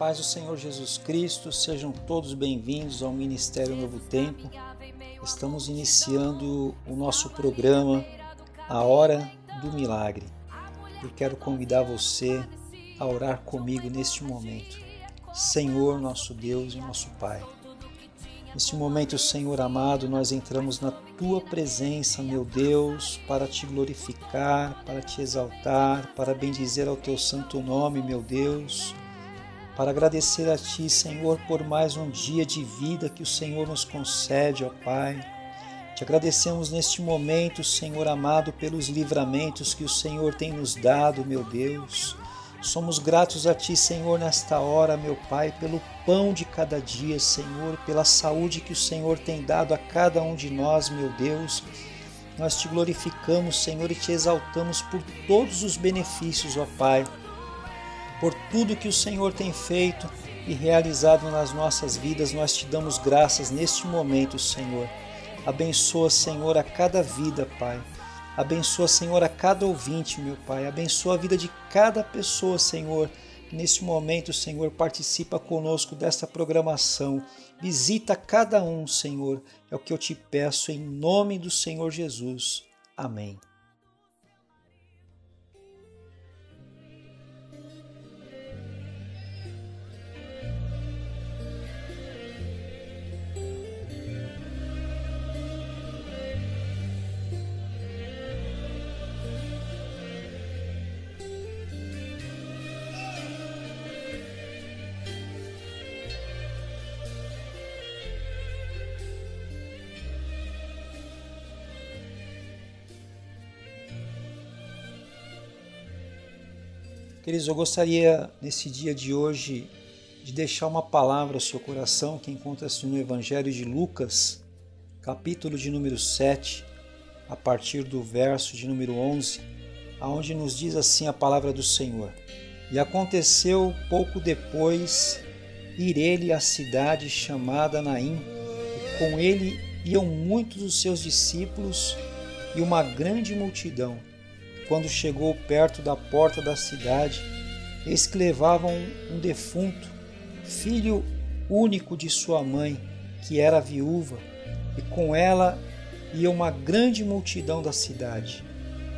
paz do Senhor Jesus Cristo, sejam todos bem-vindos ao Ministério Novo Tempo. Estamos iniciando o nosso programa A Hora do Milagre. Eu quero convidar você a orar comigo neste momento. Senhor, nosso Deus e nosso Pai. Neste momento, Senhor amado, nós entramos na tua presença, meu Deus, para te glorificar, para te exaltar, para bendizer ao teu santo nome, meu Deus para agradecer a Ti, Senhor, por mais um dia de vida que o Senhor nos concede, ó Pai. Te agradecemos neste momento, Senhor amado, pelos livramentos que o Senhor tem nos dado, meu Deus. Somos gratos a Ti, Senhor, nesta hora, meu Pai, pelo pão de cada dia, Senhor, pela saúde que o Senhor tem dado a cada um de nós, meu Deus. Nós te glorificamos, Senhor, e te exaltamos por todos os benefícios, ó Pai por tudo que o Senhor tem feito e realizado nas nossas vidas. Nós te damos graças neste momento, Senhor. Abençoa, Senhor, a cada vida, Pai. Abençoa, Senhor, a cada ouvinte, meu Pai. Abençoa a vida de cada pessoa, Senhor. Neste momento, Senhor, participa conosco desta programação. Visita cada um, Senhor. É o que eu te peço em nome do Senhor Jesus. Amém. Queridos, eu gostaria nesse dia de hoje de deixar uma palavra ao seu coração que encontra-se no Evangelho de Lucas, capítulo de número 7, a partir do verso de número 11, aonde nos diz assim a palavra do Senhor. E aconteceu pouco depois ir ele à cidade chamada Naim, e com ele iam muitos dos seus discípulos e uma grande multidão quando chegou perto da porta da cidade, eis que levavam um defunto, filho único de sua mãe, que era viúva, e com ela ia uma grande multidão da cidade.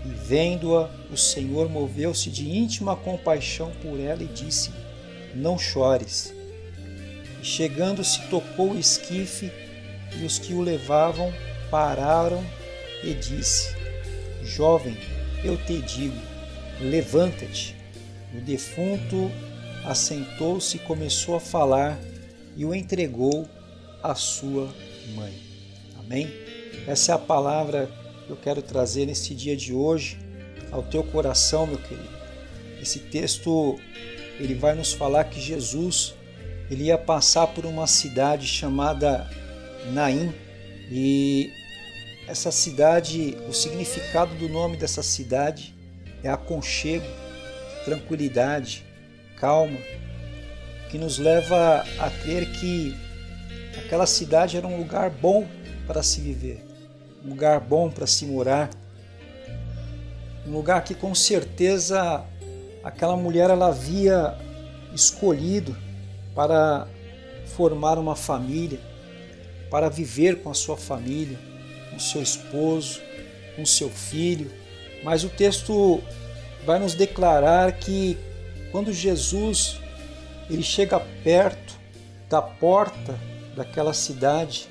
E vendo-a, o Senhor moveu-se de íntima compaixão por ela e disse: Não chores. E chegando-se, tocou o esquife, e os que o levavam pararam e disse: Jovem, eu te digo: levanta-te. O defunto assentou-se e começou a falar e o entregou à sua mãe. Amém? Essa é a palavra que eu quero trazer nesse dia de hoje ao teu coração, meu querido. Esse texto ele vai nos falar que Jesus ele ia passar por uma cidade chamada Naim e essa cidade, o significado do nome dessa cidade é aconchego, tranquilidade, calma, que nos leva a crer que aquela cidade era um lugar bom para se viver, um lugar bom para se morar, um lugar que com certeza aquela mulher ela havia escolhido para formar uma família, para viver com a sua família com seu esposo, com seu filho, mas o texto vai nos declarar que quando Jesus ele chega perto da porta daquela cidade,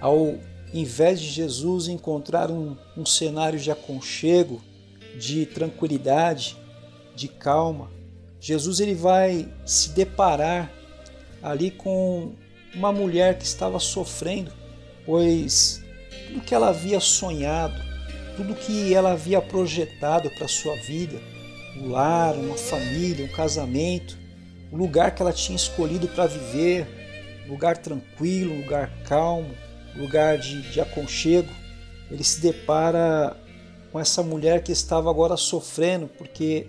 ao invés de Jesus encontrar um, um cenário de aconchego, de tranquilidade, de calma, Jesus ele vai se deparar ali com uma mulher que estava sofrendo, pois tudo que ela havia sonhado, tudo que ela havia projetado para sua vida, um lar, uma família, um casamento, o lugar que ela tinha escolhido para viver, um lugar tranquilo, um lugar calmo, um lugar de, de aconchego, ele se depara com essa mulher que estava agora sofrendo porque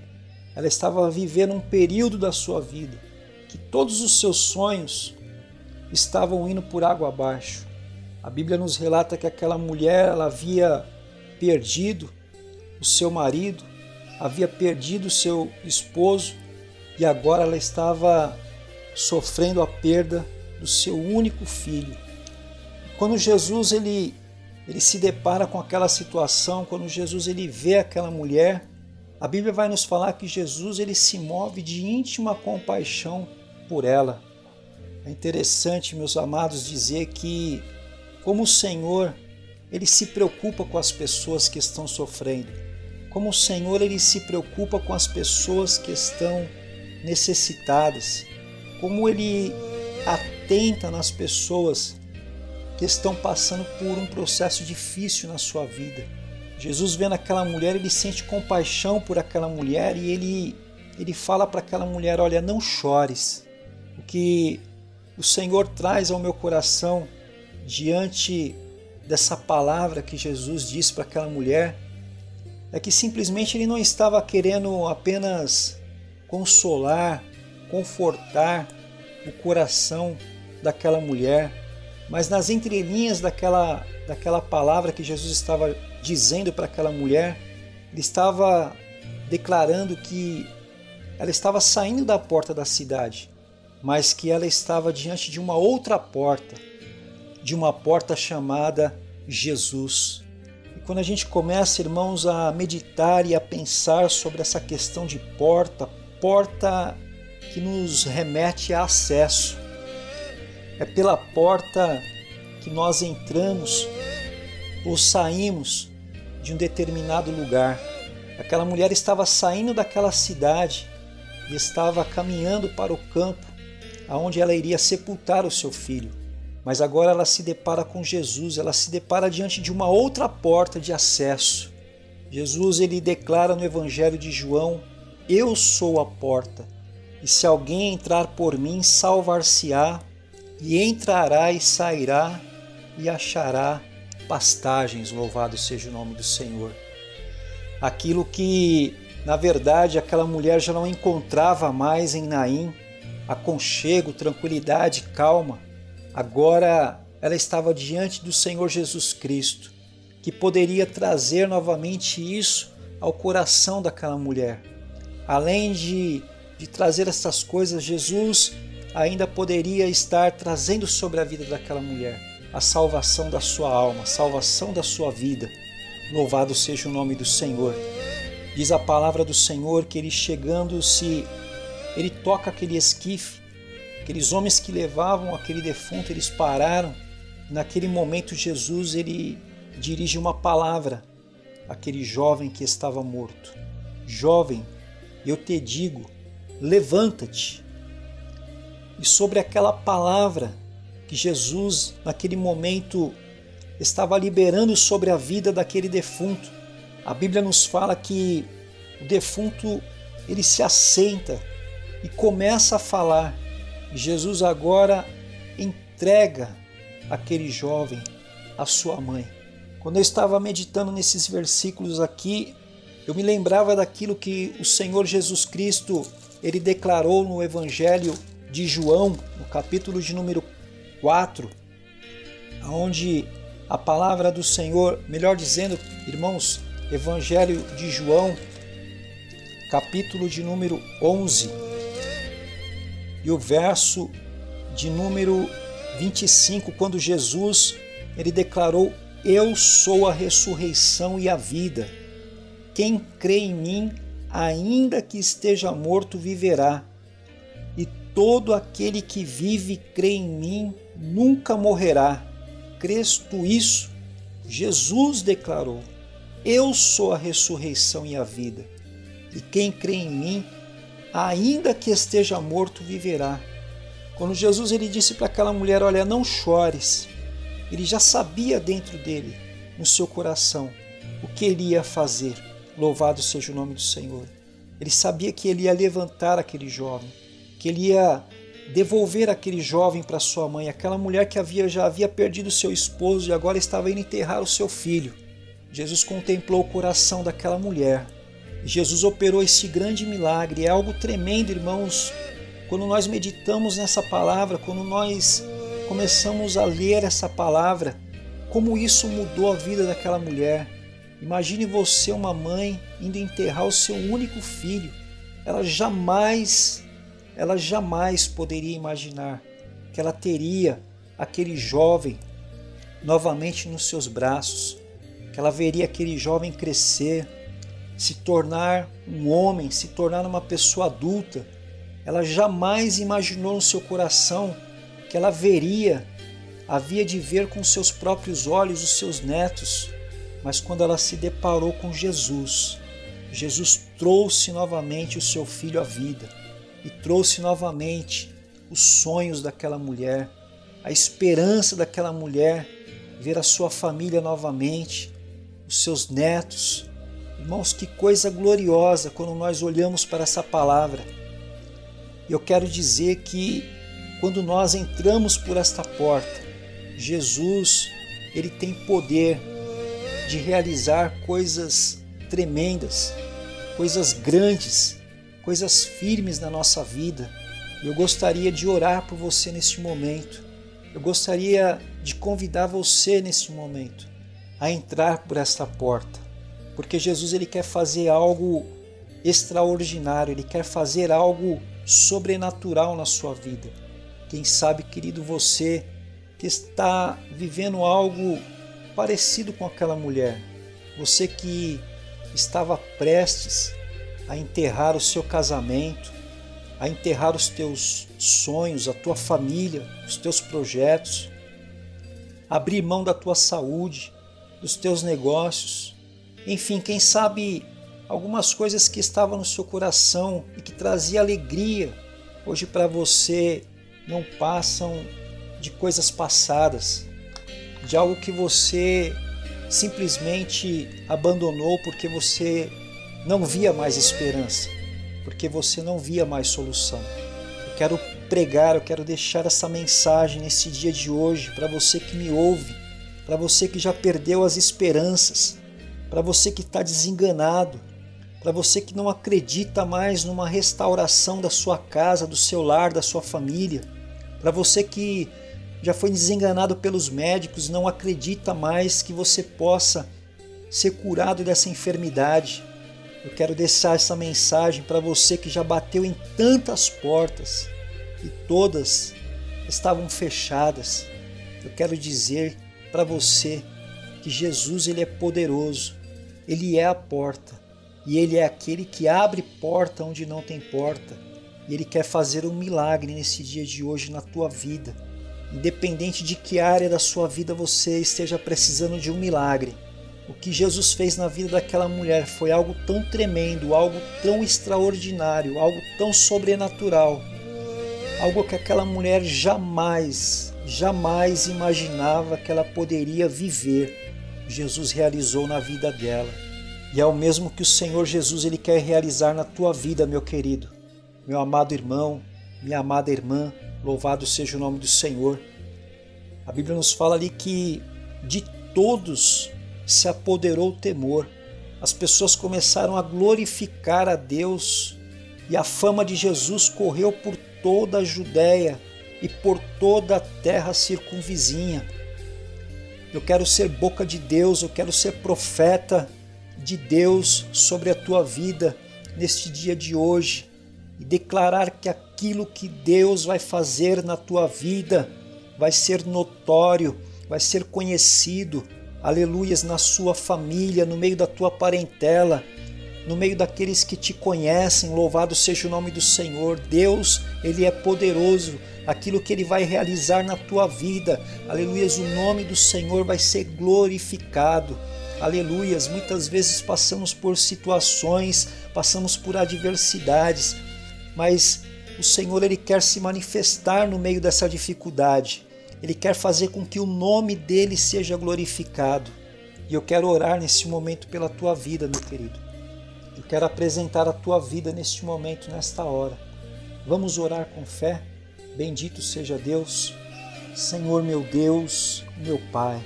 ela estava vivendo um período da sua vida que todos os seus sonhos estavam indo por água abaixo. A Bíblia nos relata que aquela mulher ela havia perdido o seu marido, havia perdido o seu esposo e agora ela estava sofrendo a perda do seu único filho. Quando Jesus ele ele se depara com aquela situação, quando Jesus ele vê aquela mulher, a Bíblia vai nos falar que Jesus ele se move de íntima compaixão por ela. É interessante, meus amados, dizer que como o Senhor ele se preocupa com as pessoas que estão sofrendo. Como o Senhor ele se preocupa com as pessoas que estão necessitadas. Como ele atenta nas pessoas que estão passando por um processo difícil na sua vida. Jesus vendo aquela mulher, ele sente compaixão por aquela mulher e ele ele fala para aquela mulher: "Olha, não chores". O que o Senhor traz ao meu coração diante dessa palavra que Jesus disse para aquela mulher é que simplesmente ele não estava querendo apenas consolar, confortar o coração daquela mulher, mas nas entrelinhas daquela, daquela palavra que Jesus estava dizendo para aquela mulher, ele estava declarando que ela estava saindo da porta da cidade, mas que ela estava diante de uma outra porta, de uma porta chamada Jesus. E quando a gente começa, irmãos, a meditar e a pensar sobre essa questão de porta, porta que nos remete a acesso, é pela porta que nós entramos ou saímos de um determinado lugar. Aquela mulher estava saindo daquela cidade e estava caminhando para o campo aonde ela iria sepultar o seu filho. Mas agora ela se depara com Jesus, ela se depara diante de uma outra porta de acesso. Jesus ele declara no Evangelho de João: Eu sou a porta, e se alguém entrar por mim, salvar-se-á e entrará e sairá e achará pastagens. Louvado seja o nome do Senhor. Aquilo que, na verdade, aquela mulher já não encontrava mais em Naim, aconchego, tranquilidade, calma, agora ela estava diante do Senhor Jesus Cristo, que poderia trazer novamente isso ao coração daquela mulher. Além de, de trazer essas coisas, Jesus ainda poderia estar trazendo sobre a vida daquela mulher a salvação da sua alma, a salvação da sua vida. Louvado seja o nome do Senhor. Diz a palavra do Senhor que ele chegando-se, ele toca aquele esquife, aqueles homens que levavam aquele defunto, eles pararam. Naquele momento Jesus ele dirige uma palavra àquele jovem que estava morto. Jovem, eu te digo, levanta-te e sobre aquela palavra que Jesus, naquele momento, estava liberando sobre a vida daquele defunto. A Bíblia nos fala que o defunto ele se assenta e começa a falar. Jesus agora entrega aquele jovem à sua mãe. Quando eu estava meditando nesses versículos aqui, eu me lembrava daquilo que o Senhor Jesus Cristo ele declarou no Evangelho de João, no capítulo de número 4, onde a palavra do Senhor, melhor dizendo, irmãos, Evangelho de João, capítulo de número 11, e o verso de número 25, quando Jesus ele declarou: Eu sou a ressurreição e a vida. Quem crê em mim, ainda que esteja morto, viverá todo aquele que vive e crê em mim nunca morrerá. Crês tu isso? Jesus declarou: Eu sou a ressurreição e a vida, e quem crê em mim, ainda que esteja morto, viverá. Quando Jesus ele disse para aquela mulher: Olha, não chores, ele já sabia dentro dele, no seu coração, o que ele ia fazer. Louvado seja o nome do Senhor. Ele sabia que ele ia levantar aquele jovem que ele ia devolver aquele jovem para sua mãe, aquela mulher que havia já havia perdido seu esposo e agora estava indo enterrar o seu filho. Jesus contemplou o coração daquela mulher. Jesus operou esse grande milagre. É algo tremendo, irmãos. Quando nós meditamos nessa palavra, quando nós começamos a ler essa palavra, como isso mudou a vida daquela mulher. Imagine você, uma mãe, indo enterrar o seu único filho. Ela jamais ela jamais poderia imaginar que ela teria aquele jovem novamente nos seus braços, que ela veria aquele jovem crescer, se tornar um homem, se tornar uma pessoa adulta. Ela jamais imaginou no seu coração que ela veria, havia de ver com seus próprios olhos os seus netos, mas quando ela se deparou com Jesus, Jesus trouxe novamente o seu filho à vida e trouxe novamente os sonhos daquela mulher, a esperança daquela mulher ver a sua família novamente, os seus netos. Irmãos, que coisa gloriosa quando nós olhamos para essa palavra. Eu quero dizer que quando nós entramos por esta porta, Jesus, ele tem poder de realizar coisas tremendas, coisas grandes, coisas firmes na nossa vida. Eu gostaria de orar por você neste momento. Eu gostaria de convidar você neste momento a entrar por esta porta, porque Jesus ele quer fazer algo extraordinário, ele quer fazer algo sobrenatural na sua vida. Quem sabe, querido, você que está vivendo algo parecido com aquela mulher, você que estava prestes a enterrar o seu casamento, a enterrar os teus sonhos, a tua família, os teus projetos, abrir mão da tua saúde, dos teus negócios, enfim, quem sabe algumas coisas que estavam no seu coração e que trazia alegria, hoje para você não passam de coisas passadas, de algo que você simplesmente abandonou porque você não via mais esperança, porque você não via mais solução. Eu quero pregar, eu quero deixar essa mensagem nesse dia de hoje para você que me ouve, para você que já perdeu as esperanças, para você que está desenganado, para você que não acredita mais numa restauração da sua casa, do seu lar, da sua família, para você que já foi desenganado pelos médicos, não acredita mais que você possa ser curado dessa enfermidade. Eu quero deixar essa mensagem para você que já bateu em tantas portas, e todas estavam fechadas. Eu quero dizer para você que Jesus ele é poderoso, ele é a porta e ele é aquele que abre porta onde não tem porta. E ele quer fazer um milagre nesse dia de hoje na tua vida. Independente de que área da sua vida você esteja precisando de um milagre, o que Jesus fez na vida daquela mulher foi algo tão tremendo, algo tão extraordinário, algo tão sobrenatural algo que aquela mulher jamais, jamais imaginava que ela poderia viver. Jesus realizou na vida dela. E é o mesmo que o Senhor Jesus ele quer realizar na tua vida, meu querido. Meu amado irmão, minha amada irmã, louvado seja o nome do Senhor. A Bíblia nos fala ali que de todos se apoderou o temor. As pessoas começaram a glorificar a Deus e a fama de Jesus correu por toda a Judéia e por toda a terra circunvizinha. Eu quero ser boca de Deus, eu quero ser profeta de Deus sobre a tua vida neste dia de hoje e declarar que aquilo que Deus vai fazer na tua vida vai ser notório, vai ser conhecido, aleluias, na sua família, no meio da tua parentela, no meio daqueles que te conhecem, louvado seja o nome do Senhor. Deus, Ele é poderoso, aquilo que Ele vai realizar na tua vida, aleluias, o nome do Senhor vai ser glorificado. Aleluias, muitas vezes passamos por situações, passamos por adversidades, mas o Senhor ele quer se manifestar no meio dessa dificuldade. Ele quer fazer com que o nome dele seja glorificado. E eu quero orar nesse momento pela tua vida, meu querido. Eu quero apresentar a tua vida neste momento, nesta hora. Vamos orar com fé. Bendito seja Deus, Senhor meu Deus, meu Pai.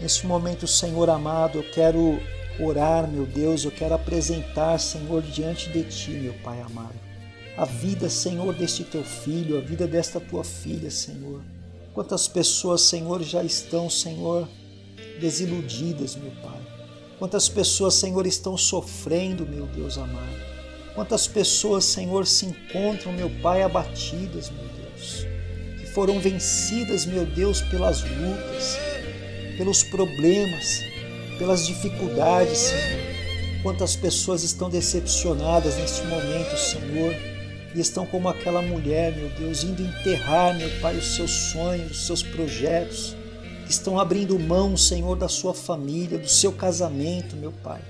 Neste momento, Senhor amado, eu quero orar, meu Deus, eu quero apresentar, Senhor, diante de Ti, meu Pai amado, a vida, Senhor, deste Teu filho, a vida desta Tua filha, Senhor. Quantas pessoas, Senhor, já estão, Senhor, desiludidas, meu Pai. Quantas pessoas, Senhor, estão sofrendo, meu Deus amado. Quantas pessoas, Senhor, se encontram, meu Pai, abatidas, meu Deus, que foram vencidas, meu Deus, pelas lutas, pelos problemas, pelas dificuldades, Senhor. Quantas pessoas estão decepcionadas neste momento, Senhor, e estão como aquela mulher, meu Deus, indo enterrar, meu Pai, os seus sonhos, os seus projetos, estão abrindo mão, Senhor, da sua família, do seu casamento, meu Pai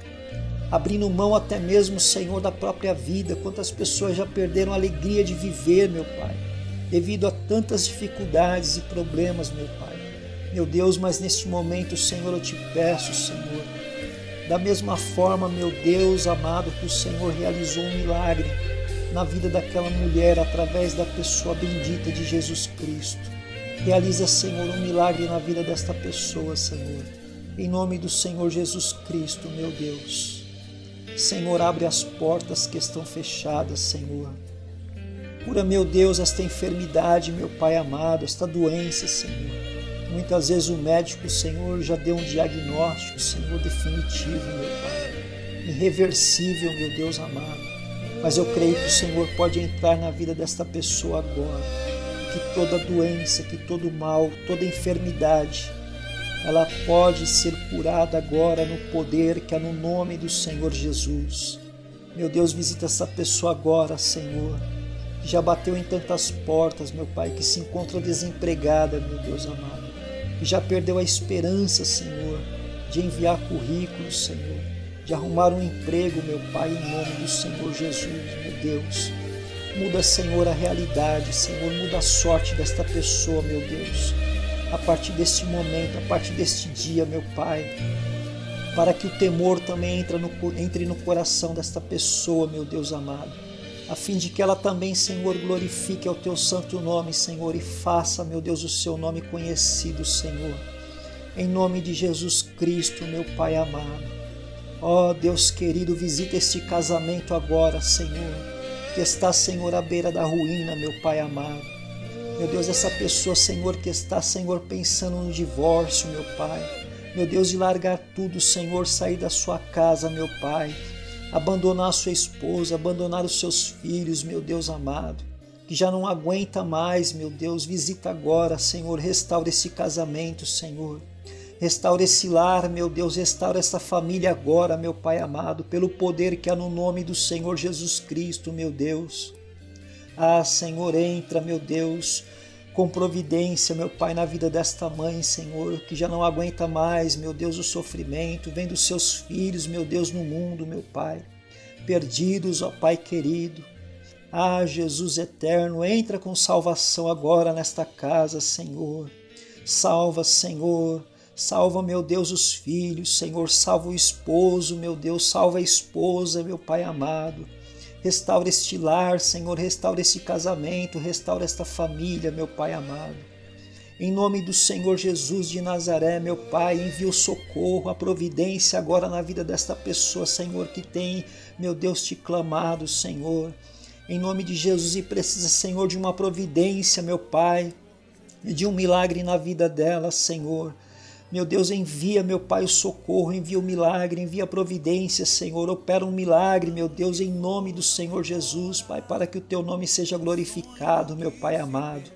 abrindo mão até mesmo, Senhor, da própria vida. Quantas pessoas já perderam a alegria de viver, meu Pai, devido a tantas dificuldades e problemas, meu Pai. Meu Deus, mas neste momento, Senhor, eu te peço, Senhor, da mesma forma, meu Deus amado, que o Senhor realizou um milagre na vida daquela mulher através da pessoa bendita de Jesus Cristo. Realiza, Senhor, um milagre na vida desta pessoa, Senhor. Em nome do Senhor Jesus Cristo, meu Deus. Senhor, abre as portas que estão fechadas, Senhor. Cura, meu Deus, esta enfermidade, meu Pai amado, esta doença, Senhor. Muitas vezes o médico, Senhor, já deu um diagnóstico, Senhor, definitivo, meu Pai. Irreversível, meu Deus amado. Mas eu creio que o Senhor pode entrar na vida desta pessoa agora. Que toda doença, que todo mal, toda enfermidade, ela pode ser curada agora no poder que é no nome do Senhor Jesus. Meu Deus, visita essa pessoa agora, Senhor, que já bateu em tantas portas, meu Pai, que se encontra desempregada, meu Deus amado, que já perdeu a esperança, Senhor, de enviar currículos, Senhor, de arrumar um emprego, meu Pai, em nome do Senhor Jesus, meu Deus. Muda, Senhor, a realidade, Senhor, muda a sorte desta pessoa, meu Deus a partir deste momento, a partir deste dia, meu Pai, para que o temor também entre no, entre no coração desta pessoa, meu Deus amado, a fim de que ela também, Senhor, glorifique ao teu santo nome, Senhor, e faça, meu Deus, o seu nome conhecido, Senhor. Em nome de Jesus Cristo, meu Pai amado. Ó oh, Deus querido, visita este casamento agora, Senhor, que está, Senhor, à beira da ruína, meu Pai amado. Meu Deus, essa pessoa, Senhor, que está, Senhor, pensando no divórcio, meu Pai. Meu Deus, de largar tudo, Senhor, sair da sua casa, meu Pai. Abandonar sua esposa, abandonar os seus filhos, meu Deus amado. Que já não aguenta mais, meu Deus. Visita agora, Senhor. Restaura esse casamento, Senhor. Restaura esse lar, meu Deus. Restaura essa família agora, meu Pai amado. Pelo poder que há no nome do Senhor Jesus Cristo, meu Deus. Ah, Senhor, entra, meu Deus, com providência, meu Pai, na vida desta mãe, Senhor, que já não aguenta mais, meu Deus, o sofrimento, vendo seus filhos, meu Deus, no mundo, meu Pai, perdidos, ó Pai querido. Ah, Jesus eterno, entra com salvação agora nesta casa, Senhor. Salva, Senhor. Salva, meu Deus, os filhos, Senhor. Salva o esposo, meu Deus. Salva a esposa, meu Pai amado. Restaura este lar, Senhor, restaura este casamento, restaura esta família, meu Pai amado. Em nome do Senhor Jesus de Nazaré, meu Pai, envia o socorro, a providência agora na vida desta pessoa, Senhor, que tem, meu Deus, te clamado, Senhor. Em nome de Jesus e precisa, Senhor, de uma providência, meu Pai, de um milagre na vida dela, Senhor. Meu Deus, envia, meu Pai, o socorro, envia o milagre, envia a providência, Senhor. Opera um milagre, meu Deus, em nome do Senhor Jesus, Pai, para que o teu nome seja glorificado, meu Pai amado.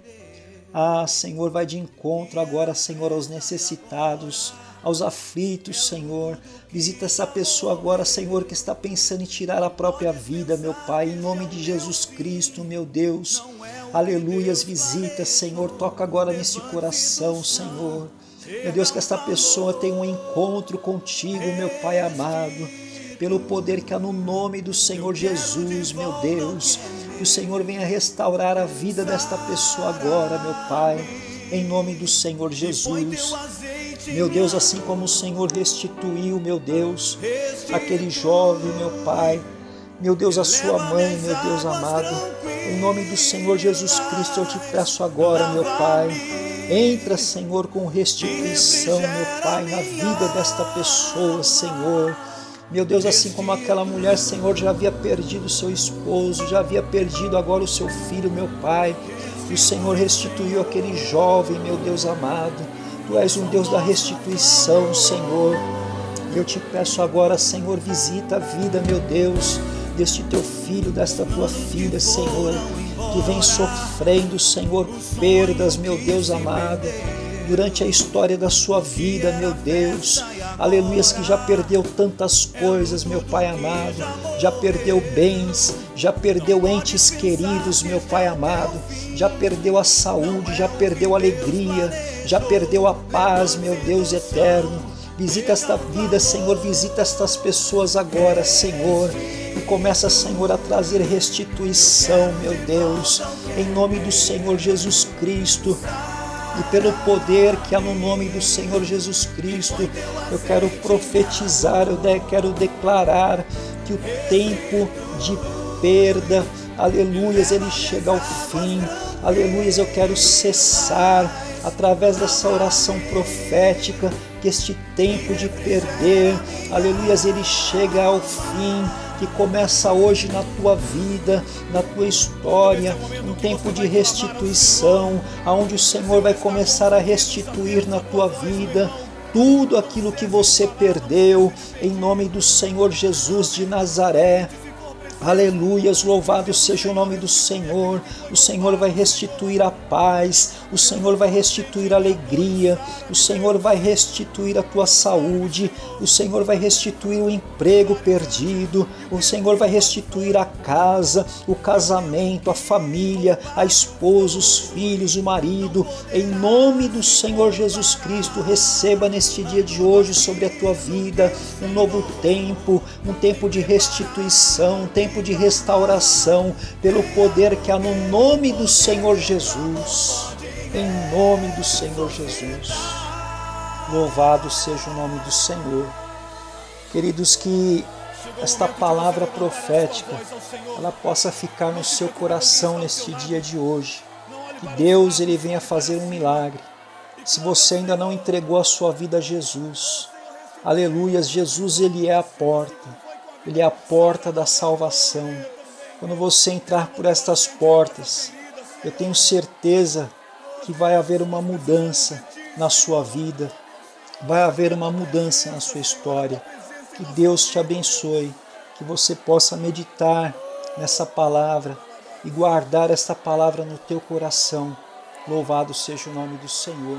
Ah, Senhor, vai de encontro agora, Senhor, aos necessitados, aos aflitos, Senhor. Visita essa pessoa agora, Senhor, que está pensando em tirar a própria vida, meu Pai, em nome de Jesus Cristo, meu Deus. Aleluias, visita, Senhor, toca agora nesse coração, Senhor. Meu Deus, que esta pessoa tenha um encontro contigo, meu Pai amado, pelo poder que há no nome do Senhor Jesus, meu Deus. Que o Senhor venha restaurar a vida desta pessoa agora, meu Pai, em nome do Senhor Jesus. Meu Deus, assim como o Senhor restituiu, meu Deus, aquele jovem, meu Pai, meu Deus, a sua mãe, meu Deus amado, em nome do Senhor Jesus Cristo, eu te peço agora, meu Pai, Entra, Senhor, com restituição, meu Pai, na vida desta pessoa, Senhor. Meu Deus, assim como aquela mulher, Senhor, já havia perdido seu esposo, já havia perdido agora o seu filho, meu Pai. O Senhor restituiu aquele jovem, meu Deus amado. Tu és um Deus da restituição, Senhor. Eu te peço agora, Senhor, visita a vida, meu Deus, deste teu filho, desta tua filha, Senhor, que vem sofrendo, Senhor, perdas, meu Deus amado, durante a história da sua vida, meu Deus. Aleluias, que já perdeu tantas coisas, meu Pai amado, já perdeu bens, já perdeu entes queridos, meu Pai amado, já perdeu a saúde, já perdeu a alegria, já perdeu a paz, meu Deus eterno. Visita esta vida, Senhor, visita estas pessoas agora, Senhor, e começa, Senhor, a trazer restituição, meu Deus, em nome do Senhor Jesus Cristo e pelo poder que há no nome do Senhor Jesus Cristo, eu quero profetizar, eu quero declarar que o tempo de perda, aleluias, ele chega ao fim, aleluias, eu quero cessar através dessa oração profética que este tempo de perder, aleluias, ele chega ao fim que começa hoje na tua vida, na tua história, um tempo de restituição, aonde o Senhor vai começar a restituir na tua vida tudo aquilo que você perdeu, em nome do Senhor Jesus de Nazaré. Aleluias, louvado seja o nome do Senhor. O Senhor vai restituir a paz, o Senhor vai restituir a alegria, o Senhor vai restituir a tua saúde, o Senhor vai restituir o emprego perdido, o Senhor vai restituir a casa, o casamento, a família, a esposa, os filhos, o marido. Em nome do Senhor Jesus Cristo, receba neste dia de hoje sobre a tua vida um novo tempo, um tempo de restituição, um tempo de restauração, pelo poder que há no nome do Senhor Jesus. Em nome do Senhor Jesus. Louvado seja o nome do Senhor. Queridos, que esta palavra profética ela possa ficar no seu coração neste dia de hoje. Que Deus ele venha fazer um milagre. Se você ainda não entregou a sua vida a Jesus, aleluias, Jesus ele é a porta. Ele é a porta da salvação. Quando você entrar por estas portas, eu tenho certeza que vai haver uma mudança na sua vida, vai haver uma mudança na sua história. Que Deus te abençoe, que você possa meditar nessa palavra e guardar esta palavra no teu coração. Louvado seja o nome do Senhor.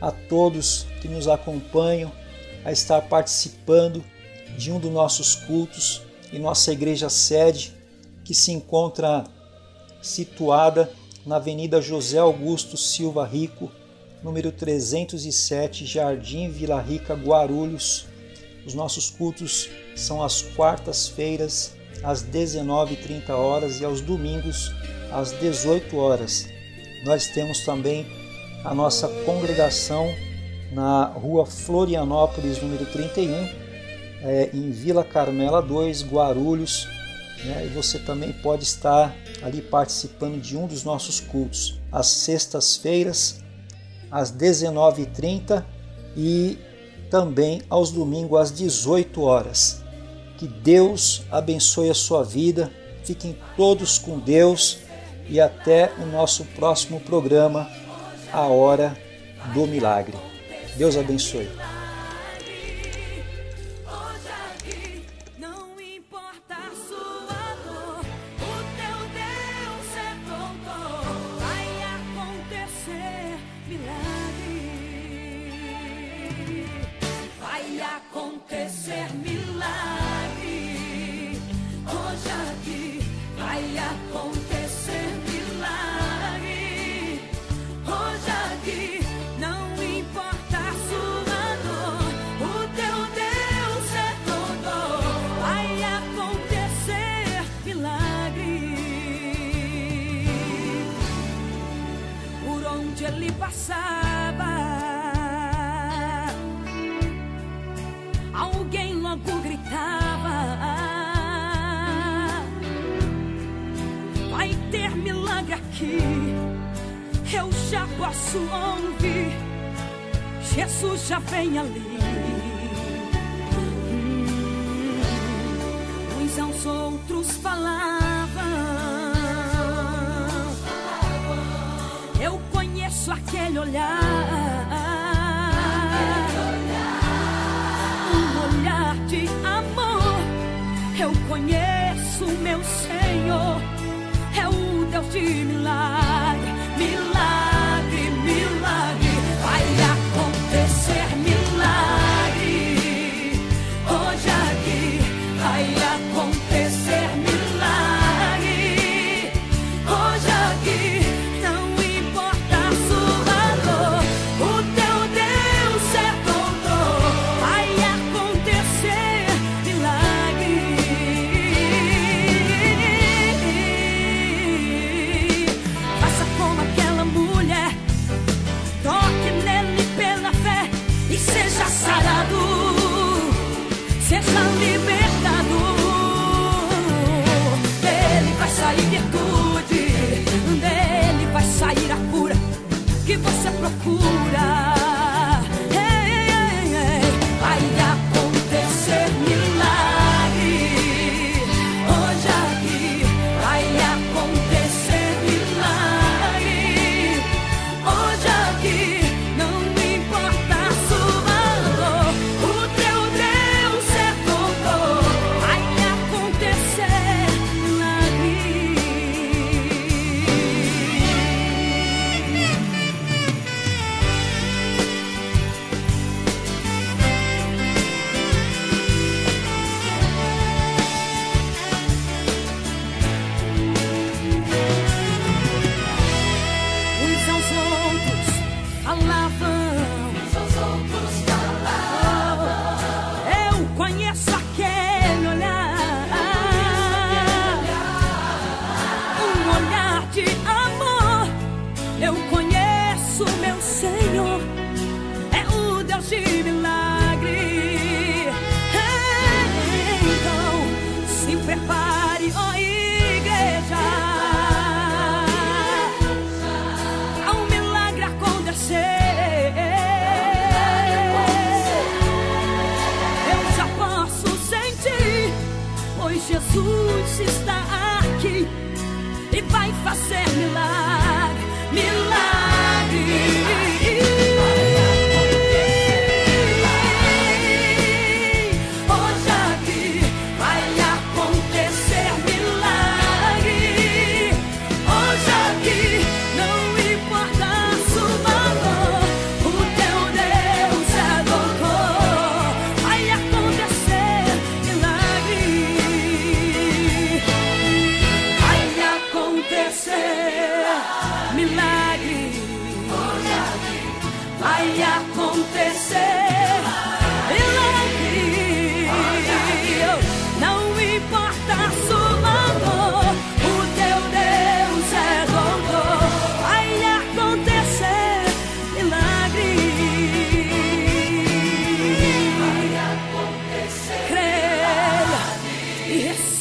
a todos que nos acompanham a estar participando de um dos nossos cultos em nossa igreja sede, que se encontra situada na Avenida José Augusto Silva Rico, número 307, Jardim Vila Rica, Guarulhos. Os nossos cultos são às quartas-feiras, às 19h30 horas e aos domingos, às 18 horas. Nós temos também a nossa congregação na rua Florianópolis, número 31, é, em Vila Carmela 2, Guarulhos. Né? E você também pode estar ali participando de um dos nossos cultos, às sextas-feiras, às 19h30 e também aos domingos às 18 horas. Que Deus abençoe a sua vida, fiquem todos com Deus e até o nosso próximo programa, A Hora do Milagre. Deus abençoe. Já vem ali. Jesus está aqui e vai fazer milagre,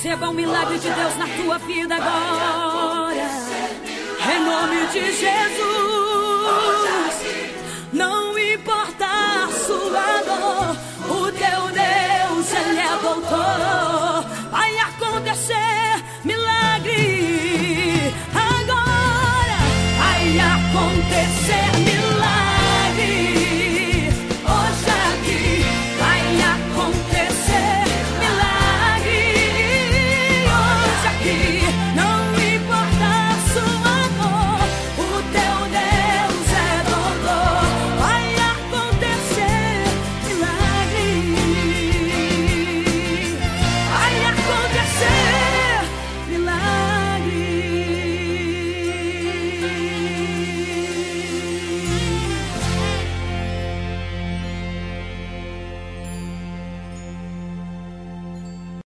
Receba o milagre de Deus na tua vida agora. Em nome de Jesus. Não importa a sua dor, o teu Deus, ele é doutor. Vai acontecer milagre agora. Vai acontecer